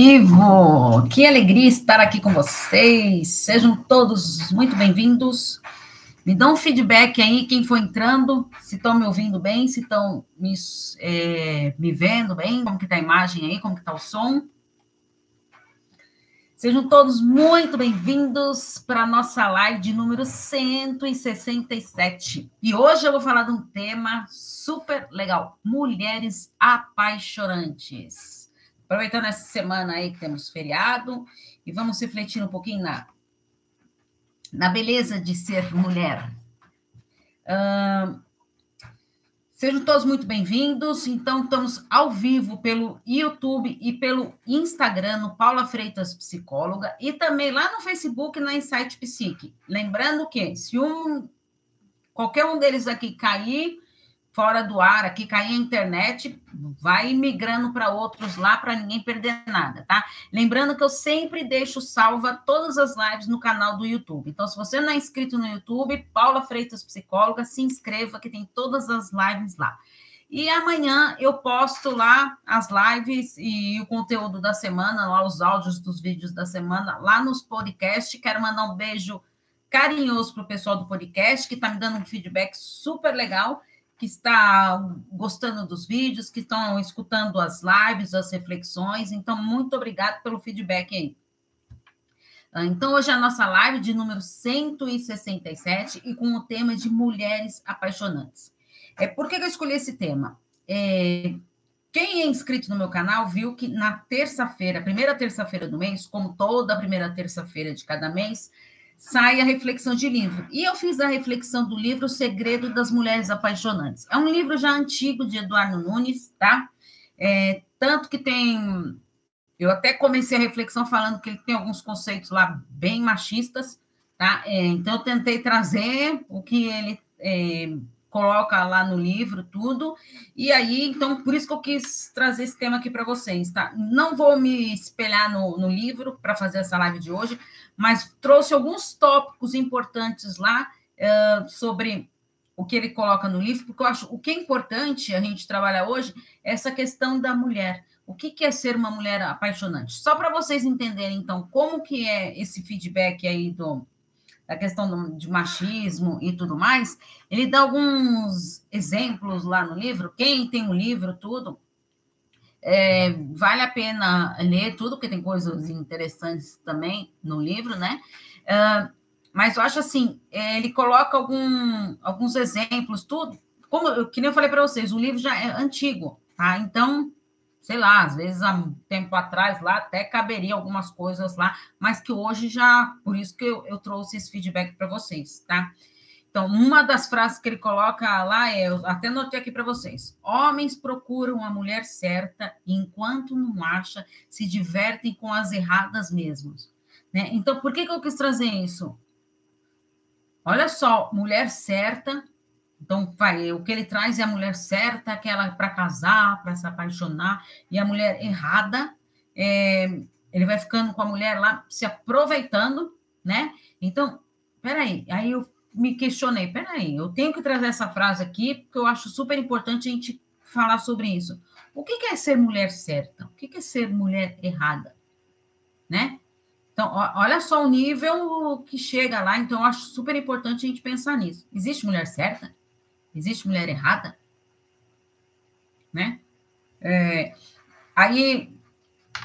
vivo! Que alegria estar aqui com vocês. Sejam todos muito bem-vindos. Me dão um feedback aí, quem for entrando, se estão me ouvindo bem, se estão me, é, me vendo bem, como que está a imagem aí, como que está o som. Sejam todos muito bem-vindos para a nossa live de número 167. E hoje eu vou falar de um tema super legal: mulheres apaixonantes. Aproveitando essa semana aí que temos feriado e vamos refletir um pouquinho na, na beleza de ser mulher. Uh, Sejam todos muito bem-vindos. Então, estamos ao vivo pelo YouTube e pelo Instagram, no Paula Freitas Psicóloga, e também lá no Facebook, na Insight Psique. Lembrando que, se um qualquer um deles aqui cair, fora do ar, aqui cair a internet, vai migrando para outros lá para ninguém perder nada, tá? Lembrando que eu sempre deixo salva todas as lives no canal do YouTube. Então, se você não é inscrito no YouTube, Paula Freitas Psicóloga, se inscreva que tem todas as lives lá. E amanhã eu posto lá as lives e o conteúdo da semana, lá os áudios dos vídeos da semana, lá nos podcasts. Quero mandar um beijo carinhoso para o pessoal do podcast, que está me dando um feedback super legal que está gostando dos vídeos, que estão escutando as lives, as reflexões. Então, muito obrigado pelo feedback aí. Ah, então, hoje é a nossa live de número 167 e com o tema de mulheres apaixonantes. É, por que eu escolhi esse tema? É, quem é inscrito no meu canal viu que na terça-feira, primeira terça-feira do mês, como toda primeira terça-feira de cada mês, sai a reflexão de livro. E eu fiz a reflexão do livro O Segredo das Mulheres Apaixonantes. É um livro já antigo de Eduardo Nunes, tá? É, tanto que tem. Eu até comecei a reflexão falando que ele tem alguns conceitos lá bem machistas, tá? É, então, eu tentei trazer o que ele é, coloca lá no livro, tudo. E aí, então, por isso que eu quis trazer esse tema aqui para vocês, tá? Não vou me espelhar no, no livro para fazer essa live de hoje, mas trouxe alguns tópicos importantes lá uh, sobre o que ele coloca no livro, porque eu acho o que é importante a gente trabalhar hoje é essa questão da mulher. O que, é ser uma mulher apaixonante? Só para vocês entenderem, então, como que é esse feedback aí do, da questão de machismo e tudo mais, ele dá alguns exemplos lá no livro. Quem tem o livro, tudo, é, vale a pena ler tudo, porque tem coisas interessantes também no livro, né? Uh, mas eu acho assim, ele coloca algum, alguns exemplos, tudo. Como que nem eu falei para vocês, o livro já é antigo, tá? Então, sei lá, às vezes há um tempo atrás lá até caberia algumas coisas lá, mas que hoje já, por isso que eu, eu trouxe esse feedback para vocês, tá? Então, uma das frases que ele coloca lá é, eu até notei aqui para vocês: homens procuram a mulher certa e, enquanto não acha, se divertem com as erradas mesmos. Né? Então, por que, que eu quis trazer isso? Olha só, mulher certa. Então, vai, o que ele traz é a mulher certa, aquela para casar, para se apaixonar, e a mulher errada, é, ele vai ficando com a mulher lá, se aproveitando, né? Então, peraí, aí eu me questionei, peraí, eu tenho que trazer essa frase aqui, porque eu acho super importante a gente falar sobre isso. O que é ser mulher certa? O que é ser mulher errada? Né? Então, olha só o nível que chega lá, então eu acho super importante a gente pensar nisso. Existe mulher certa? Existe mulher errada? Né? É, aí,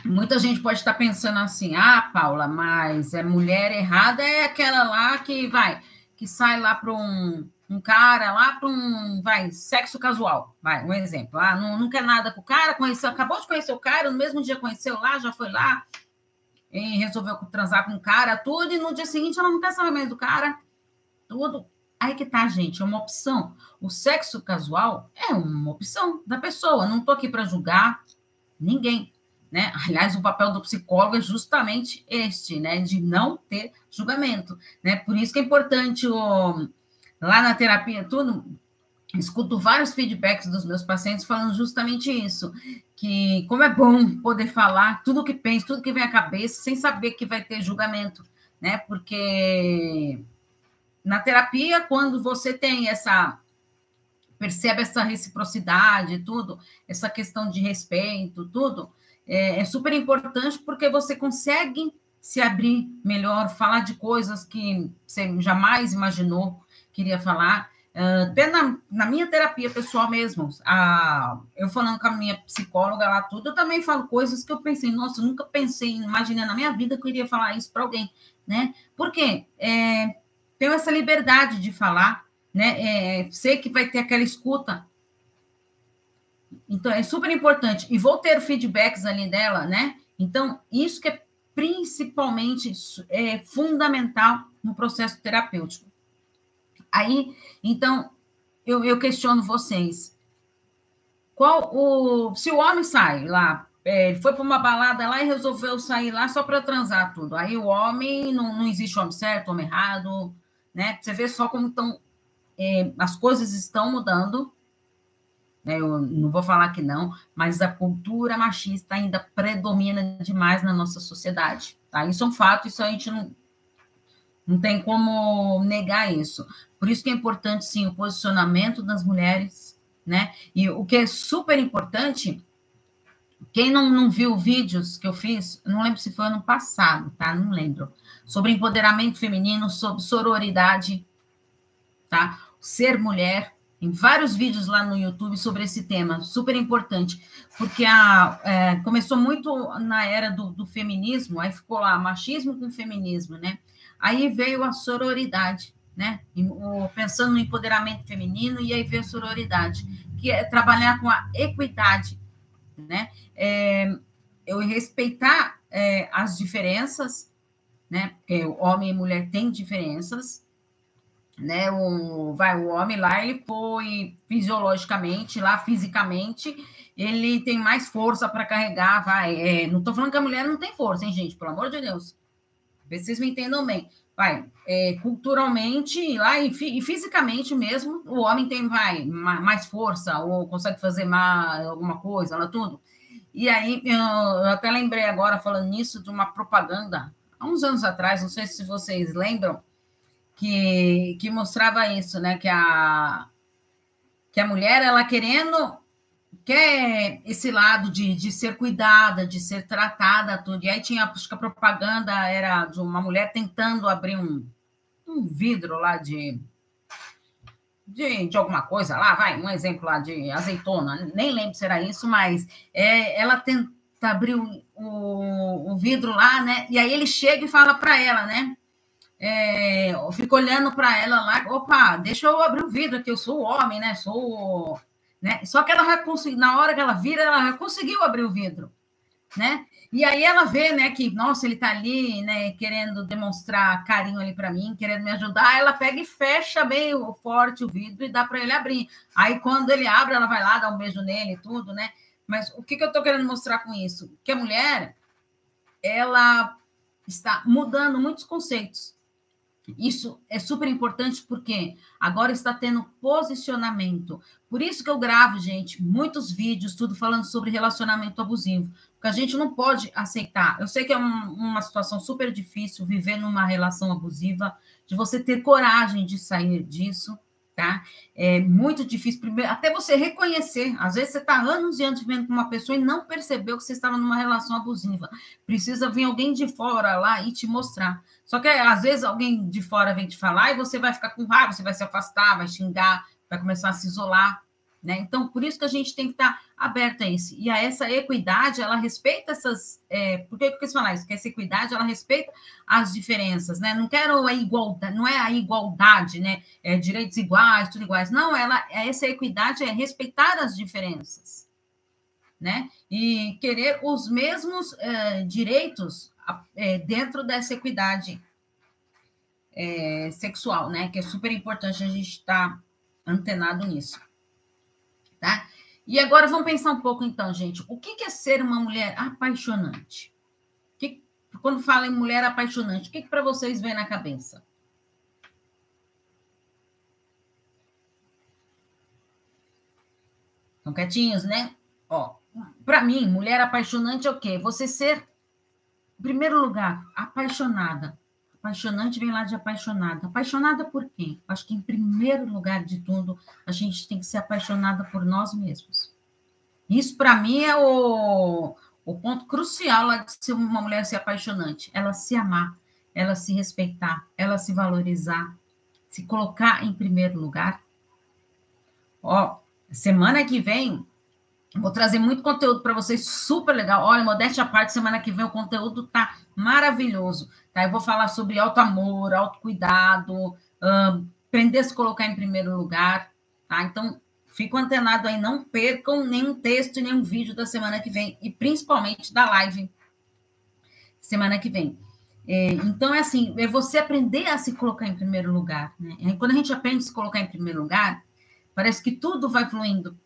muita gente pode estar pensando assim, ah, Paula, mas é mulher errada é aquela lá que vai que sai lá para um, um cara, lá para um, vai, sexo casual, vai, um exemplo. Ah, não, não quer nada com o cara, conheceu, acabou de conhecer o cara, no mesmo dia conheceu lá, já foi lá, e resolveu transar com o cara, tudo, e no dia seguinte ela não quer saber mais do cara, tudo. Aí que tá, gente, é uma opção. O sexo casual é uma opção da pessoa. Não tô aqui para julgar ninguém. Né? Aliás, o papel do psicólogo é justamente este, né? De não ter julgamento, né? Por isso que é importante o, lá na terapia, tudo, escuto vários feedbacks dos meus pacientes falando justamente isso, que como é bom poder falar tudo que pensa, tudo que vem à cabeça, sem saber que vai ter julgamento, né? Porque na terapia, quando você tem essa percebe essa reciprocidade, tudo, essa questão de respeito, tudo, é, é super importante porque você consegue se abrir melhor, falar de coisas que você jamais imaginou queria falar. Uh, até na, na, minha terapia pessoal mesmo, a, eu falando com a minha psicóloga lá, tudo, eu também falo coisas que eu pensei, nossa, eu nunca pensei, imaginei na minha vida que eu iria falar isso para alguém, né? Porque é, tenho essa liberdade de falar, né? É, sei que vai ter aquela escuta. Então, é super importante. E vou ter feedbacks ali dela, né? Então, isso que é principalmente é, fundamental no processo terapêutico. Aí, então, eu, eu questiono vocês. Qual o. Se o homem sai lá, é, ele foi para uma balada lá e resolveu sair lá só para transar tudo. Aí o homem, não, não existe homem certo, homem errado, né? Você vê só como estão. É, as coisas estão mudando. Né? Eu não vou falar que não, mas a cultura machista ainda predomina demais na nossa sociedade. Tá? Isso é um fato, isso a gente não, não tem como negar isso. Por isso que é importante, sim, o posicionamento das mulheres, né? E o que é super importante, quem não, não viu vídeos que eu fiz, não lembro se foi ano passado, tá? Não lembro. Sobre empoderamento feminino, sobre sororidade, tá? Ser mulher, em vários vídeos lá no YouTube sobre esse tema, super importante, porque a, é, começou muito na era do, do, feminismo, aí ficou lá machismo com feminismo, né? Aí veio a sororidade, né? Pensando no empoderamento feminino, e aí veio a sororidade, que é trabalhar com a equidade, né? É, eu respeitar é, as diferenças, né? Porque homem e mulher têm diferenças, né? O, vai, o homem lá, ele foi fisiologicamente, lá fisicamente, ele tem mais força para carregar, vai. É, não estou falando que a mulher não tem força, hein, gente? Pelo amor de Deus. Vocês me entendam bem. Vai, é, culturalmente lá e, e, fisicamente mesmo, o homem tem vai, mais força ou consegue fazer mais, alguma coisa, lá tudo. E aí, eu, eu até lembrei agora, falando nisso, de uma propaganda, há uns anos atrás, não sei se vocês lembram, que, que mostrava isso, né? Que a, que a mulher, ela querendo quer esse lado de, de ser cuidada, de ser tratada, tudo. E aí tinha, acho que a propaganda era de uma mulher tentando abrir um, um vidro lá de, de, de alguma coisa lá, vai, um exemplo lá de azeitona, nem lembro se era isso, mas é, ela tenta abrir o, o, o vidro lá, né? E aí ele chega e fala para ela, né? É, fica olhando para ela lá, opa, deixa eu abrir o vidro aqui, eu sou o homem, né? Sou né? Só que ela na hora que ela vira, ela conseguiu abrir o vidro, né? E aí ela vê, né, que, nossa, ele tá ali, né, querendo demonstrar carinho ali para mim, querendo me ajudar, ela pega e fecha bem forte o vidro e dá para ele abrir. Aí quando ele abre, ela vai lá, dá um beijo nele e tudo, né? Mas o que, que eu tô querendo mostrar com isso? Que a mulher, ela está mudando muitos conceitos. Isso é super importante porque agora está tendo posicionamento. Por isso que eu gravo, gente, muitos vídeos, tudo falando sobre relacionamento abusivo. Porque a gente não pode aceitar. Eu sei que é um, uma situação super difícil viver numa relação abusiva, de você ter coragem de sair disso, tá? É muito difícil, primeiro, até você reconhecer. Às vezes você está anos e anos vivendo com uma pessoa e não percebeu que você estava numa relação abusiva. Precisa vir alguém de fora lá e te mostrar. Só que às vezes alguém de fora vem te falar e você vai ficar com raiva, você vai se afastar, vai xingar, vai começar a se isolar. Né? Então, por isso que a gente tem que estar aberta a isso. E a essa equidade, ela respeita essas. É, por que eu quis falar isso? Que essa equidade, ela respeita as diferenças, né? Não quero a igualdade, não é a igualdade, né? É, direitos iguais, tudo iguais. Não, ela, essa equidade é respeitar as diferenças, né? E querer os mesmos é, direitos é, dentro dessa equidade é, sexual, né? Que é super importante a gente estar antenado nisso tá? E agora vamos pensar um pouco, então, gente. O que é ser uma mulher apaixonante? Que, quando fala em mulher apaixonante, o que, que para vocês vem na cabeça? Estão quietinhos, né? Ó, para mim, mulher apaixonante é o quê? Você ser, em primeiro lugar, apaixonada Apaixonante vem lá de apaixonada. Apaixonada por quem? Acho que, em primeiro lugar de tudo, a gente tem que ser apaixonada por nós mesmos. Isso, para mim, é o, o ponto crucial lá de ser uma mulher ser apaixonante, ela se amar, ela se respeitar, ela se valorizar, se colocar em primeiro lugar. Ó, semana que vem vou trazer muito conteúdo para vocês, super legal. Olha, modéstia à parte, semana que vem o conteúdo tá maravilhoso. Tá? Eu vou falar sobre auto amor, autocuidado, um, aprender a se colocar em primeiro lugar, tá? Então, fico antenado aí, não percam nenhum texto, nenhum vídeo da semana que vem, e principalmente da live semana que vem. É, então, é assim, é você aprender a se colocar em primeiro lugar. Né? E quando a gente aprende a se colocar em primeiro lugar, parece que tudo vai fluindo,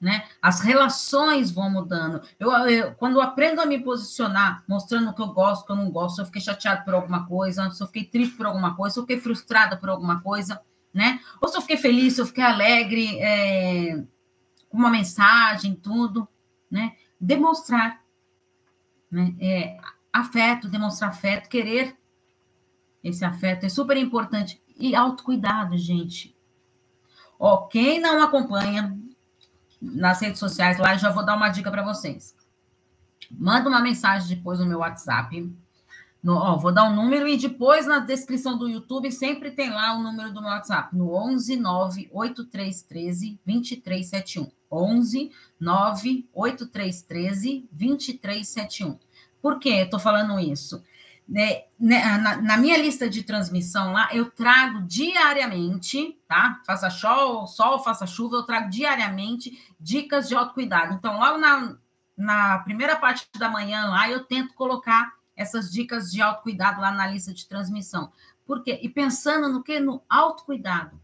né? As relações vão mudando. Eu, eu, quando eu aprendo a me posicionar, mostrando o que eu gosto, o que eu não gosto, se eu fiquei chateado por alguma coisa, se eu fiquei triste por alguma coisa, se eu fiquei frustrada por alguma coisa, né? Ou se eu fiquei feliz, se eu fiquei alegre, é, com uma mensagem, tudo, né? Demonstrar, né? É, afeto, demonstrar afeto, querer esse afeto é super importante. E autocuidado, gente. Ó, quem não acompanha nas redes sociais lá, já vou dar uma dica para vocês. Manda uma mensagem depois no meu WhatsApp. No, ó, vou dar um número e depois na descrição do YouTube sempre tem lá o número do meu WhatsApp, no 11 98313 2371. 11 98313 2371. Por que eu estou falando isso? Né, né, na, na, minha lista de transmissão lá, eu trago diariamente, tá? Faça sol, sol, faça chuva, eu trago diariamente dicas de autocuidado. Então, logo na, na primeira parte da manhã lá, eu tento colocar essas dicas de autocuidado lá na lista de transmissão. Por quê? E pensando no que? No autocuidado.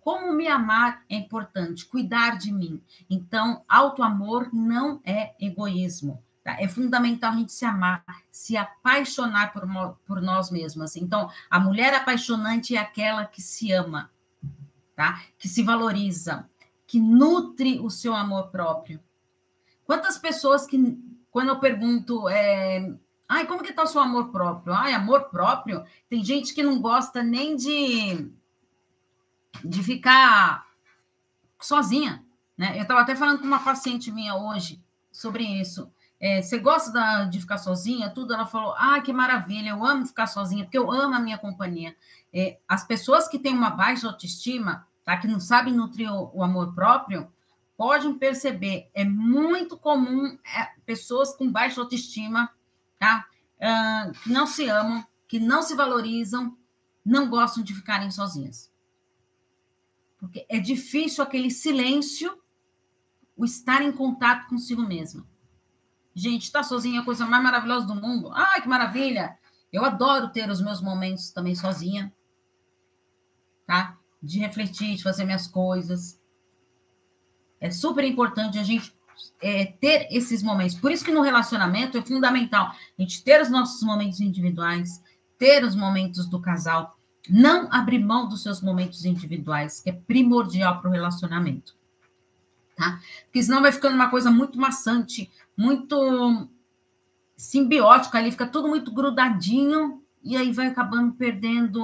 Como me amar é importante, cuidar de mim. Então, autoamor não é egoísmo. Tá? É fundamental a gente se amar, se apaixonar por, por nós mesmas. Então, a mulher apaixonante é aquela que se ama, tá? que se valoriza, que nutre o seu amor próprio. Quantas pessoas que, quando eu pergunto, é, ai, como que está o seu amor próprio? Ai, amor próprio? Tem gente que não gosta nem de, de ficar sozinha, né? Eu estava até falando com uma paciente minha hoje sobre isso. É, você gosta da, de ficar sozinha? Tudo. Ela falou: Ah, que maravilha, eu amo ficar sozinha, porque eu amo a minha companhia. É, as pessoas que têm uma baixa autoestima, tá, que não sabem nutrir o, o amor próprio, podem perceber, é muito comum é, pessoas com baixa autoestima, tá, uh, que não se amam, que não se valorizam, não gostam de ficarem sozinhas. Porque é difícil aquele silêncio, o estar em contato consigo mesma. Gente, estar tá sozinha é a coisa mais maravilhosa do mundo. Ai, que maravilha! Eu adoro ter os meus momentos também sozinha, tá? De refletir, de fazer minhas coisas. É super importante a gente é, ter esses momentos. Por isso que no relacionamento é fundamental a gente ter os nossos momentos individuais, ter os momentos do casal, não abrir mão dos seus momentos individuais, que é primordial para o relacionamento. Tá? Porque senão vai ficando uma coisa muito maçante, muito simbiótico ali, fica tudo muito grudadinho e aí vai acabando perdendo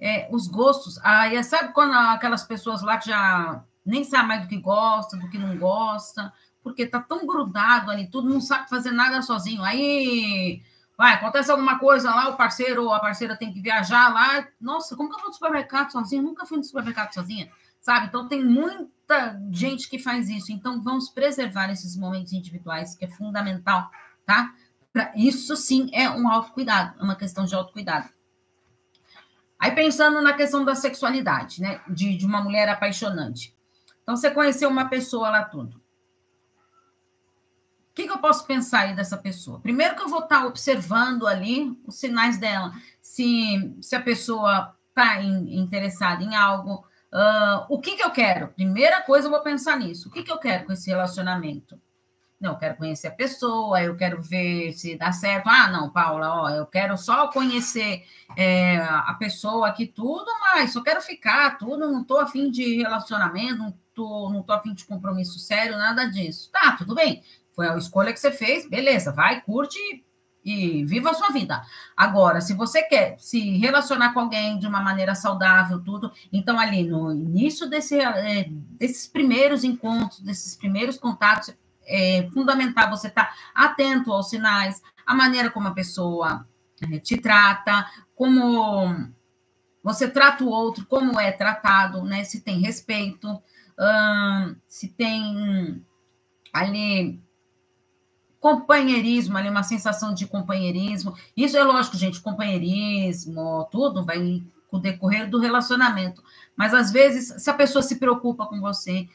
é, os gostos. Aí sabe quando aquelas pessoas lá que já nem sabe mais do que gosta, do que não gosta, porque tá tão grudado ali tudo, não sabe fazer nada sozinho. Aí vai, acontece alguma coisa lá, o parceiro ou a parceira tem que viajar lá. Nossa, como que eu vou no supermercado sozinha? Nunca fui no supermercado sozinha sabe? Então tem muita gente que faz isso. Então vamos preservar esses momentos individuais, que é fundamental, tá? Pra, isso sim é um autocuidado, é uma questão de autocuidado. Aí pensando na questão da sexualidade, né? De, de uma mulher apaixonante. Então você conheceu uma pessoa lá tudo. O que, que eu posso pensar aí dessa pessoa? Primeiro que eu vou estar observando ali os sinais dela. Se, se a pessoa está interessada em algo, Uh, o que, que eu quero? Primeira coisa, eu vou pensar nisso. O que, que eu quero com esse relacionamento? Não, eu quero conhecer a pessoa, eu quero ver se dá certo. Ah, não, Paula, ó, eu quero só conhecer é, a pessoa aqui, tudo, mas só quero ficar, tudo, não tô afim de relacionamento, não tô, não tô afim de compromisso sério, nada disso. Tá, tudo bem. Foi a escolha que você fez, beleza, vai, curte e viva a sua vida. Agora, se você quer se relacionar com alguém de uma maneira saudável, tudo, então ali no início desse, é, desses primeiros encontros, desses primeiros contatos, é fundamental você estar tá atento aos sinais, a maneira como a pessoa é, te trata, como você trata o outro, como é tratado, né? Se tem respeito, hum, se tem ali companheirismo, ali uma sensação de companheirismo. Isso é lógico, gente, companheirismo, tudo vai com o decorrer do relacionamento. Mas às vezes, se a pessoa se preocupa com você,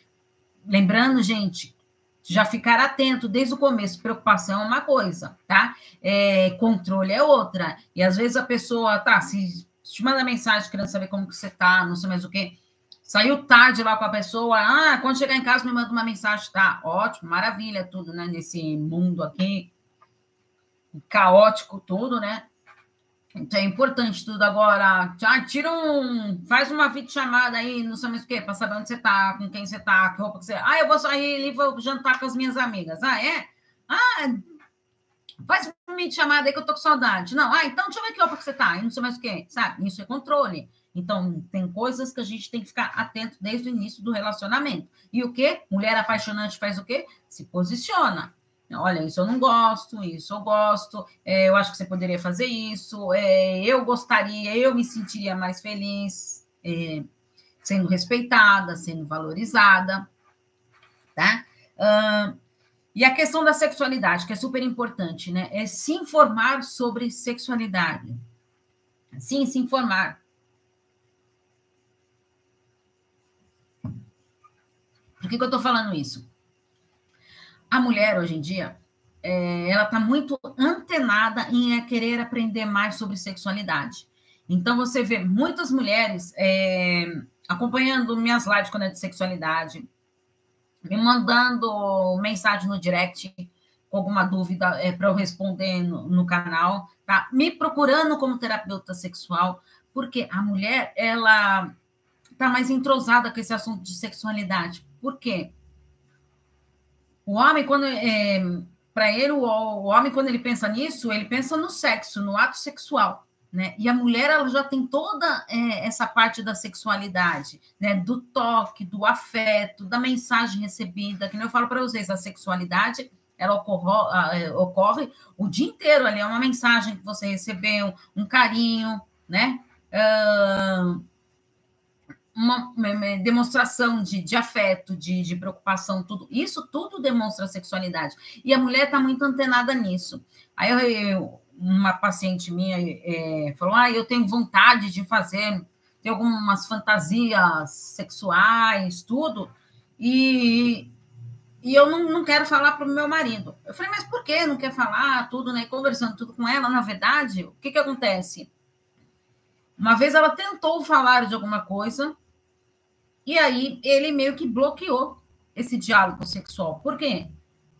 lembrando, gente, já ficar atento desde o começo. Preocupação é uma coisa, tá? É, controle é outra. E às vezes a pessoa, tá, se te manda mensagem querendo saber como que você tá, não sei mais o quê. Saiu tarde lá com a pessoa, ah, quando chegar em casa me manda uma mensagem, tá? Ótimo, maravilha, tudo, né? Nesse mundo aqui, caótico, tudo, né? Então é importante tudo agora. Ah, tira um. Faz uma videochamada aí, não sei mais o quê, para saber onde você tá, com quem você tá, que roupa que você. Ah, eu vou sair e vou jantar com as minhas amigas. Ah, é? Ah, faz uma videochamada aí que eu tô com saudade. Não, ah, então deixa eu ver que roupa que você tá, e não sei mais o quê, sabe? Isso é controle. Então, tem coisas que a gente tem que ficar atento desde o início do relacionamento. E o quê? Mulher apaixonante faz o quê? Se posiciona. Olha, isso eu não gosto, isso eu gosto, é, eu acho que você poderia fazer isso, é, eu gostaria, eu me sentiria mais feliz é, sendo respeitada, sendo valorizada, tá? Uh, e a questão da sexualidade, que é super importante, né? É se informar sobre sexualidade. Sim, se informar. Por que, que eu estou falando isso? A mulher, hoje em dia, é, ela está muito antenada em querer aprender mais sobre sexualidade. Então, você vê muitas mulheres é, acompanhando minhas lives quando é de sexualidade, me mandando mensagem no direct com alguma dúvida é, para eu responder no, no, canal, tá? Me procurando como terapeuta sexual, porque a mulher, ela está mais entrosada com esse assunto de sexualidade. Por quê? O homem, quando. É, para ele, o, o homem, quando ele pensa nisso, ele pensa no sexo, no ato sexual. Né? E a mulher ela já tem toda é, essa parte da sexualidade, né? do toque, do afeto, da mensagem recebida, que eu falo para vocês, a sexualidade ela ocorre, é, ocorre o dia inteiro ali, é uma mensagem que você recebeu, um carinho, né? Uh, uma, uma demonstração de, de afeto, de, de, preocupação, tudo isso tudo demonstra sexualidade. E a mulher está muito antenada nisso. Aí eu, eu, uma paciente minha é, falou: Ah, eu tenho vontade de fazer, ter algumas fantasias sexuais, tudo, e, e eu não, não quero falar para o meu marido. Eu falei, mas por que não quer falar tudo, né? Conversando tudo com ela, na verdade, o que, que acontece? Uma vez ela tentou falar de alguma coisa, e aí ele meio que bloqueou esse diálogo sexual. Por quê?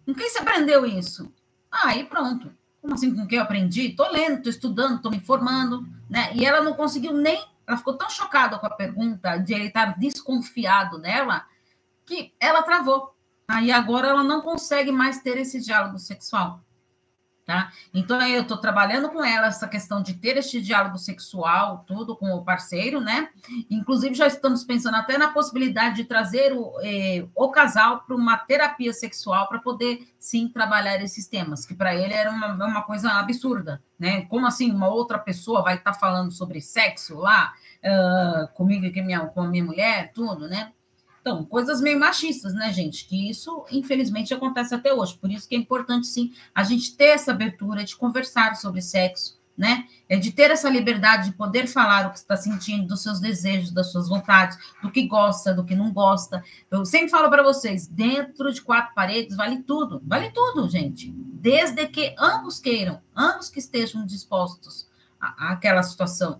Com quem você aprendeu isso? Aí ah, pronto. Como assim com quem eu aprendi? Tô lendo, tô estudando, tô me informando, né? E ela não conseguiu nem. Ela ficou tão chocada com a pergunta de ele estar desconfiado dela que ela travou. Aí agora ela não consegue mais ter esse diálogo sexual. Tá? Então, eu estou trabalhando com ela essa questão de ter este diálogo sexual, tudo com o parceiro, né? Inclusive, já estamos pensando até na possibilidade de trazer o, eh, o casal para uma terapia sexual para poder, sim, trabalhar esses temas, que para ele era uma, uma coisa absurda, né? Como assim uma outra pessoa vai estar tá falando sobre sexo lá uh, comigo e com, a minha mulher, tudo, né? Então, coisas meio machistas, né, gente? Que isso, infelizmente, acontece até hoje. Por isso que é importante, sim, a gente ter essa abertura de conversar sobre sexo, né? É de ter essa liberdade de poder falar o que está sentindo, dos seus desejos, das suas vontades, do que gosta, do que não gosta. Eu sempre falo para vocês, dentro de quatro paredes vale tudo, vale tudo, gente. Desde que ambos queiram, ambos que estejam dispostos àquela situação.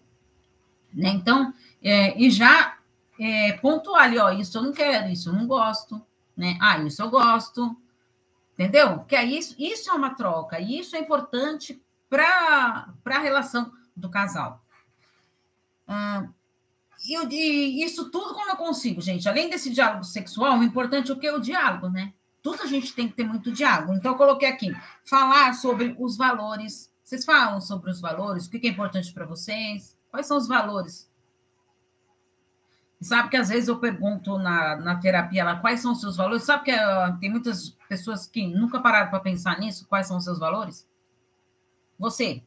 Né? Então, é, e já é, pontuar ali, ó, isso eu não quero, isso eu não gosto, né? Ah, isso eu gosto, entendeu? Que é isso, isso é uma troca, e isso é importante para a relação do casal. Ah, eu, e isso tudo como eu consigo, gente. Além desse diálogo sexual, o importante é o que? O diálogo, né? Tudo a gente tem que ter muito diálogo. Então, eu coloquei aqui, falar sobre os valores. Vocês falam sobre os valores, o que é importante para vocês? Quais são os valores sabe que às vezes eu pergunto na, na terapia lá quais são os seus valores. Sabe que uh, tem muitas pessoas que nunca pararam para pensar nisso, quais são os seus valores? Você,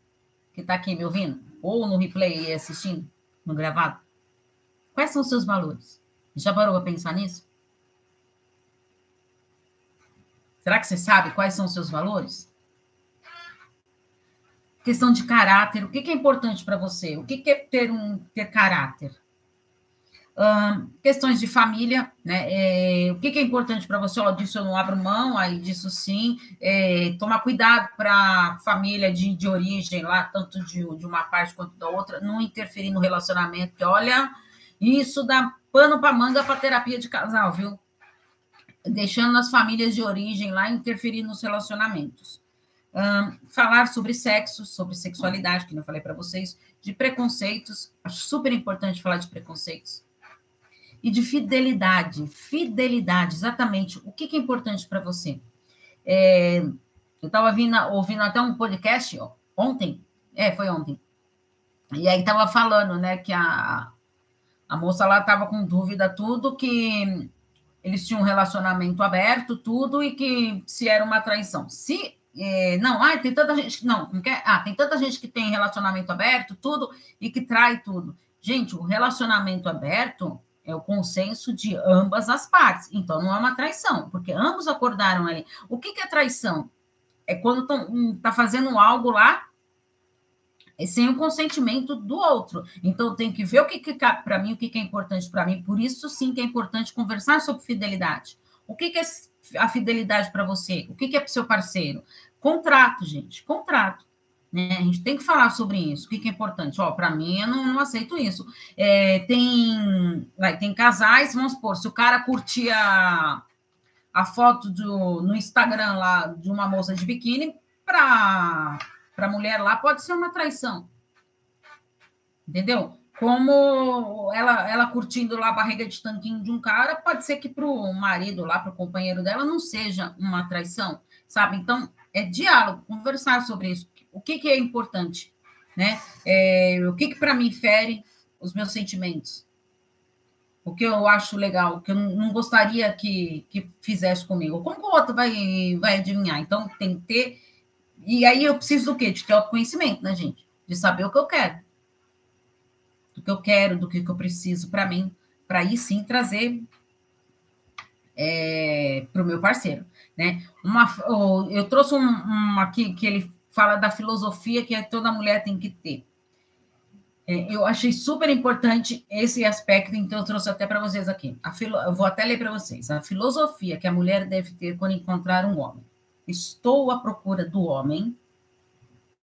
que está aqui me ouvindo, ou no replay assistindo, no gravado, quais são os seus valores? Já parou para pensar nisso? Será que você sabe quais são os seus valores? Questão de caráter. O que é importante para você? O que é ter um ter caráter? Questões de família, né? É, o que, que, é importante para você? Ó, disso eu não abro mão, aí disso sim. É, tomar cuidado para família de, de origem lá, tanto de, de uma parte quanto da outra, não interferir no relacionamento, porque olha, isso dá pano para manga para terapia de casal, viu? Deixando as famílias de origem lá interferir nos relacionamentos. falar sobre sexo, sobre sexualidade, que eu falei para vocês, de preconceitos, acho super importante falar de preconceitos e de fidelidade. Fidelidade, exatamente. O que, que é importante para você? É, eu estava ouvindo até um podcast ó, ontem, é, foi ontem, e aí estava falando, né, que a, a moça lá estava com dúvida, tudo, que eles tinham um relacionamento aberto, tudo, e que se era uma traição. Se é, não, ah, tem tanta gente que não, não quer, ah, tem tanta gente que tem relacionamento aberto, tudo, e que trai tudo. Gente, o relacionamento aberto é o consenso de ambas as partes. Então, não é uma traição, porque ambos acordaram ali. O que, que é traição? É quando está fazendo algo lá sem o consentimento do outro. Então, tem que ver o que, que para mim, o que, que é importante para mim. Por isso, sim, que é importante conversar sobre fidelidade. O que, que é a fidelidade para você? O que, que é para o seu parceiro? Contrato, gente, contrato. Né? A gente tem que falar sobre isso. O que, que é importante? Ó, para mim, eu não, não aceito isso. É, tem, vai, tem casais, vamos supor, se o cara curtia a, foto do, no Instagram lá de uma moça de biquíni, para a mulher lá pode ser uma traição. Entendeu? Como ela, ela curtindo lá a barriga de tanquinho de um cara, pode ser que para o marido lá, para o companheiro dela, não seja uma traição, sabe? Então, é diálogo, conversar sobre isso o que, que é importante, né? É, o que, que para mim fere os meus sentimentos? O que eu acho legal, o que eu não gostaria que, que fizesse comigo. Como que o outro vai, vai adivinhar? Então, tem que ter. E aí eu preciso do quê? De ter autoconhecimento, né, gente? De saber o que eu quero. Do que eu quero, do que, que eu preciso para mim, para aí sim trazer é, para o meu parceiro, né? Uma, eu trouxe um, um aqui que ele fala da filosofia que toda mulher tem que ter. É, eu achei super importante esse aspecto, então eu trouxe até para vocês aqui. Filo, eu vou até ler para vocês. A filosofia que a mulher deve ter quando encontrar um homem. Estou à procura do homem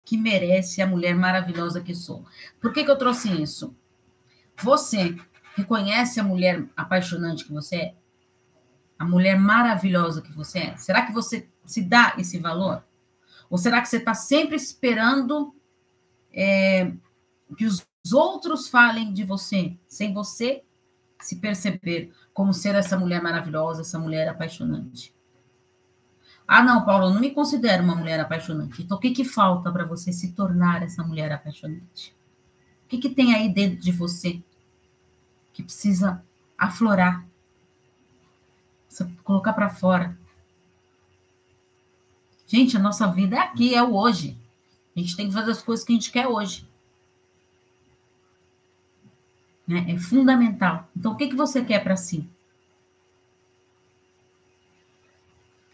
que merece a mulher maravilhosa que sou. Por que, que eu trouxe isso? Você reconhece a mulher apaixonante que você é? A mulher maravilhosa que você é? Será que você se dá esse valor? Ou será que você está sempre esperando é, que os outros falem de você, sem você se perceber como ser essa mulher maravilhosa, essa mulher apaixonante? Ah, não, Paulo, eu não me considero uma mulher apaixonante. Então, o que, que falta para você se tornar essa mulher apaixonante? O que, que tem aí dentro de você que precisa aflorar? Precisa colocar para fora. Gente, a nossa vida é aqui, é o hoje. A gente tem que fazer as coisas que a gente quer hoje. Né? É fundamental. Então, o que, que você quer para si?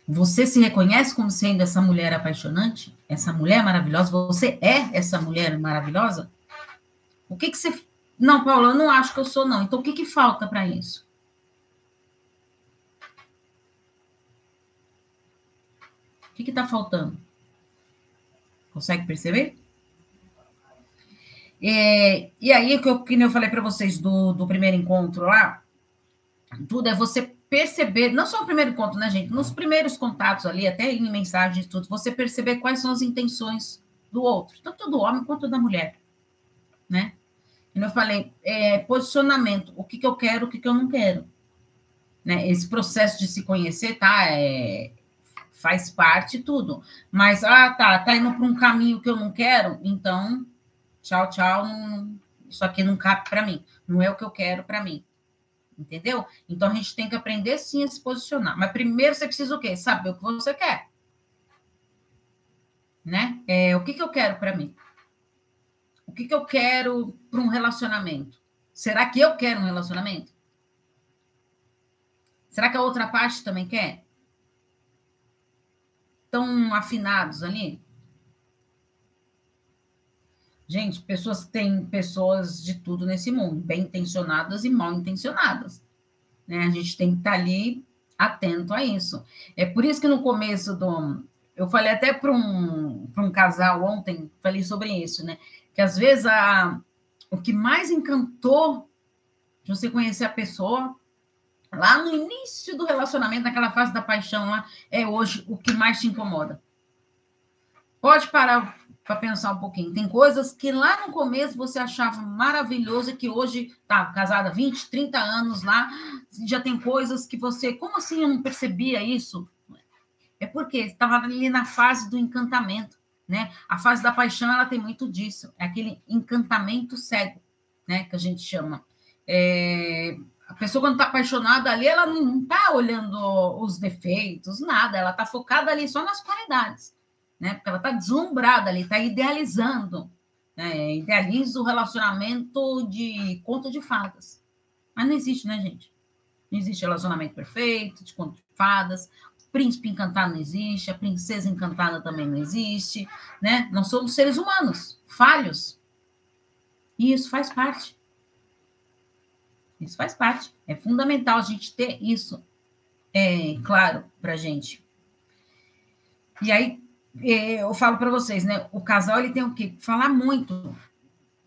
Você se reconhece como sendo essa mulher apaixonante? Essa mulher maravilhosa? Você é essa mulher maravilhosa? O que, que você. Não, Paulo, eu não acho que eu sou, não. Então, o que, que falta para isso? Que está faltando? Consegue perceber? É, e aí, que eu, que eu falei para vocês do, do primeiro encontro lá, tudo é você perceber, não só o primeiro encontro, né, gente? Nos primeiros contatos ali, até em mensagens, tudo, você perceber quais são as intenções do outro, tanto do homem quanto da mulher, né? Como eu falei, é, posicionamento, o que, que eu quero, o que, que eu não quero. Né? Esse processo de se conhecer, tá? É, faz parte tudo. Mas, ah, tá, tá indo para um caminho que eu não quero, então, tchau, tchau, não, isso aqui não cabe para mim, não é o que eu quero para mim. Entendeu? Então a gente tem que aprender sim a se posicionar. Mas primeiro você precisa o quê? Saber o que você quer. Né? É, o que, que eu quero para mim? O que, que eu quero para um relacionamento? Será que eu quero um relacionamento? Será que a outra parte também quer? Estão afinados ali? Gente, pessoas têm pessoas de tudo nesse mundo, bem intencionadas e mal intencionadas. Né? A gente tem que estar tá ali atento a isso. É por isso que no começo do. Eu falei até para um, um casal ontem, falei sobre isso, né? Que às vezes a, o que mais encantou de você conhecer a pessoa lá no início do relacionamento, naquela fase da paixão lá, é hoje o que mais te incomoda. Pode parar para pensar um pouquinho. Tem coisas que lá no começo você achava maravilhoso e que hoje tá casada 20, 30 anos lá, já tem coisas que você, como assim eu não percebia isso? É porque estava ali na fase do encantamento, né? A fase da paixão ela tem muito disso, é aquele encantamento cego, né, que a gente chama. É, a pessoa, quando está apaixonada ali, ela não está olhando os defeitos, nada, ela está focada ali só nas qualidades né? Porque ela está deslumbrada ali, está idealizando, né? Idealiza o relacionamento de conto de fadas. Mas não existe, né, gente? Não existe relacionamento perfeito, de conto de fadas. Príncipe encantado não existe, a princesa encantada também não existe, né? Nós somos seres humanos, falhos. E isso faz parte. Isso faz parte. É fundamental a gente ter isso é, claro para gente. E aí, é, eu falo para vocês, né? O casal ele tem o quê? Falar muito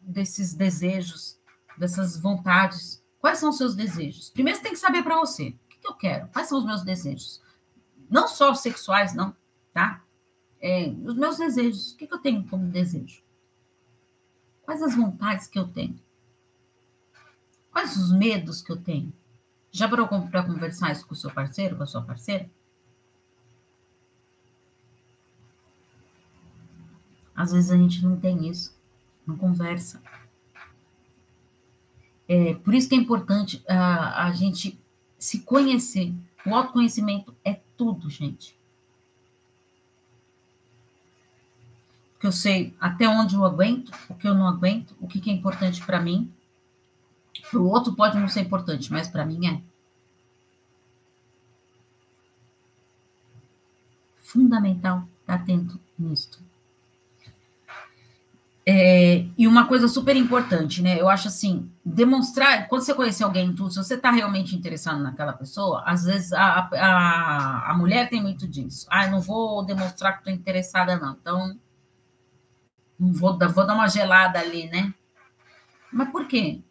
desses desejos, dessas vontades. Quais são os seus desejos? Primeiro você tem que saber para você. O que, eu quero? Quais são os meus desejos? Não só sexuais, não, tá? É, os meus desejos. O que eu tenho como desejo? Quais as vontades que eu tenho? Quais os medos que eu tenho? Já parou para conversar isso com o seu parceiro, com a sua parceira? Às vezes a gente não tem isso, não conversa. É, por isso que é importante a, a gente se conhecer. O autoconhecimento é tudo, gente. Porque eu sei até onde eu aguento, o que eu não aguento, o que, que é importante para mim. Para o outro pode não ser importante, mas para mim é. Fundamental estar atento nisto. É, e uma coisa super importante, né? Eu acho assim, demonstrar, quando você conhecer alguém tudo, se você está realmente interessado naquela pessoa, às vezes a, a, a mulher tem muito disso. Ah, não vou demonstrar que estou interessada, não. Então, vou, vou dar uma gelada ali, né? Mas por quê?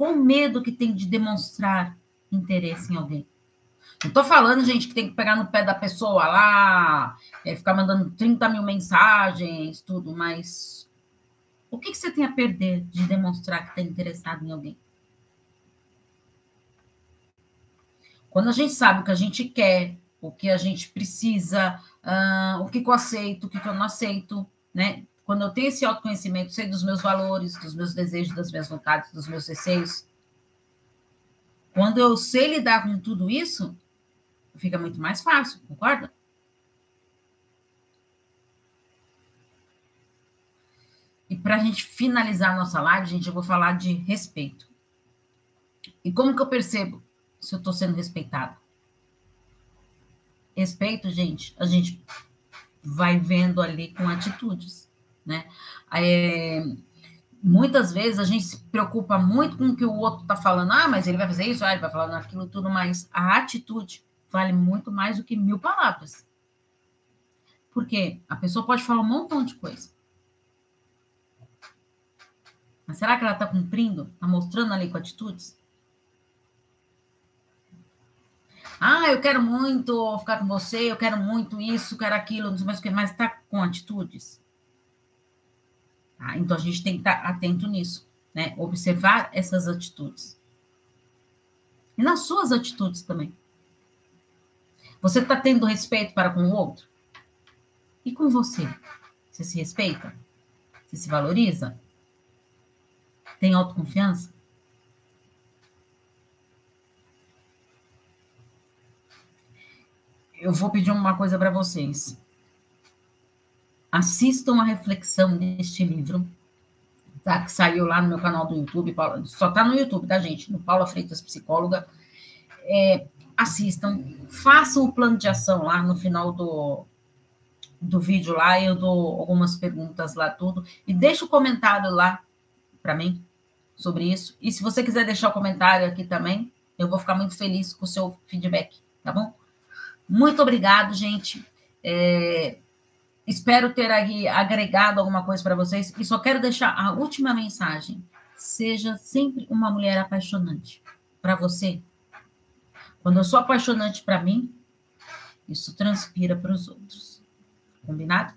O medo que tem de demonstrar interesse em alguém? Não tô falando, gente, que tem que pegar no pé da pessoa lá, é, ficar mandando 30 mil mensagens, tudo, mas o que, que você tem a perder de demonstrar que está interessado em alguém? Quando a gente sabe o que a gente quer, o que a gente precisa, uh, o que, que eu aceito, o que, que eu não aceito, né? Quando eu tenho esse autoconhecimento, sei dos meus valores, dos meus desejos, das minhas vontades, dos meus receios. Quando eu sei lidar com tudo isso, fica muito mais fácil, concorda? E para a gente finalizar a nossa live, gente, eu vou falar de respeito. E como que eu percebo se eu estou sendo respeitada? Respeito, gente, a gente vai vendo ali com atitudes, né? É, muitas vezes a gente se preocupa muito com o que o outro está falando. Ah, mas ele vai fazer isso, ah, ele vai falar aquilo tudo, mas a atitude vale muito mais do que mil palavras. Porque a pessoa pode falar um montão de coisa. Mas será que ela está cumprindo? Está mostrando ali com atitudes? Ah, eu quero muito ficar com você, eu quero muito isso, quero aquilo, não sei mais o que, mas está com atitudes? Tá? Então, a gente tem que estar atento nisso, né? Observar essas atitudes. E nas suas atitudes também. Você está tendo respeito para com o outro? E com você? Você se respeita? Você se valoriza? Tem autoconfiança? Eu vou pedir uma coisa para vocês. Assistam a reflexão deste livro, tá? Que saiu lá no meu canal do YouTube, só tá no YouTube, tá, gente? No Paula Freitas Psicóloga. É, assistam, façam o plano de ação lá no final do, do vídeo lá, eu dou algumas perguntas lá, tudo. E deixa o um comentário lá para mim sobre isso. E se você quiser deixar o um comentário aqui também, eu vou ficar muito feliz com o seu feedback, tá bom? Muito obrigado, gente. É, espero ter agregado alguma coisa para vocês. E só quero deixar a última mensagem. Seja sempre uma mulher apaixonante para você. Quando eu sou apaixonante para mim, isso transpira para os outros. Combinado?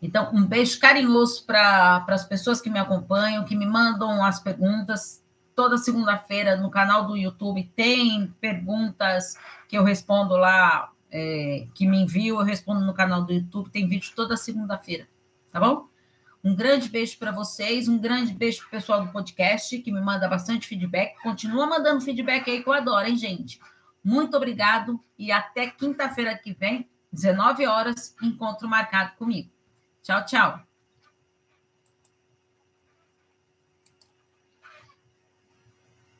Então, um beijo carinhoso para as pessoas que me acompanham, que me mandam as perguntas. Toda segunda-feira no canal do YouTube tem perguntas que eu respondo lá, é, que me enviam, eu respondo no canal do YouTube. Tem vídeo toda segunda-feira, tá bom? Um grande beijo para vocês, um grande beijo para o pessoal do podcast, que me manda bastante feedback. Continua mandando feedback aí que eu adoro, hein, gente? Muito obrigado e até quinta-feira que vem 19 horas, encontro marcado comigo. Tchau, tchau.